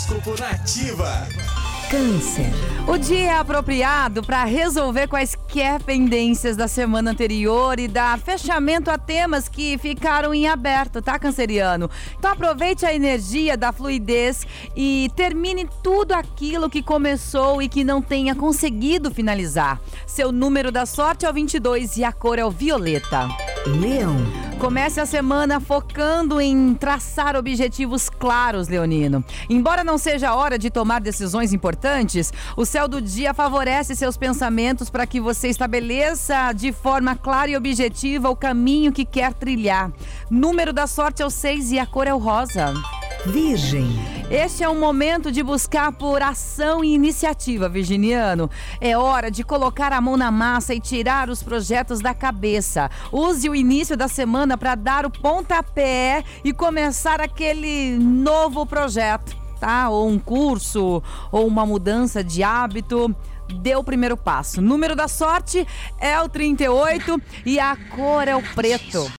Horóscopo Nativa. Câncer. O dia é apropriado para resolver quaisquer pendências da semana anterior e dar fechamento a temas que ficaram em aberto, tá, canceriano? Então aproveite a energia da fluidez e termine tudo aquilo que começou e que não tenha conseguido finalizar. Seu número da sorte é o 22 e a cor é o violeta. Leão. Comece a semana focando em traçar objetivos claros, Leonino. Embora não seja hora de tomar decisões importantes, o céu do dia favorece seus pensamentos para que você estabeleça de forma clara e objetiva o caminho que quer trilhar. Número da sorte é o 6 e a cor é o rosa. Virgem. Este é um momento de buscar por ação e iniciativa, virginiano. É hora de colocar a mão na massa e tirar os projetos da cabeça. Use o início da semana para dar o pontapé e começar aquele novo projeto, tá? Ou um curso, ou uma mudança de hábito dê o primeiro passo. Número da sorte é o 38 e a cor é o preto.